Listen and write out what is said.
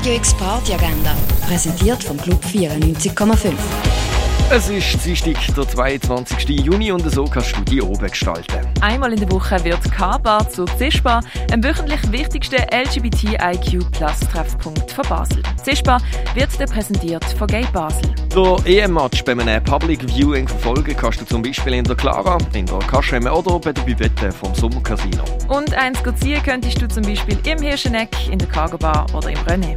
Radio X Party Agenda, präsentiert vom Club 94,5. Es ist Dienstag, der 22. Juni und so kannst du die oben gestalten. Einmal in der Woche wird K-Bar zu CISPA, ein wöchentlich wichtigster LGBTIQ-Treffpunkt von Basel. CISPA wird dann präsentiert von Gay Basel. Der EM-Match bei einem Public Viewing verfolgen kannst du zum Beispiel in der Clara, in der Kaschemme oder bei der Bibette vom Sommercasino. Und eins ziehen könntest du zum Beispiel im Hirscheneck, in der Cargo Bar oder im René.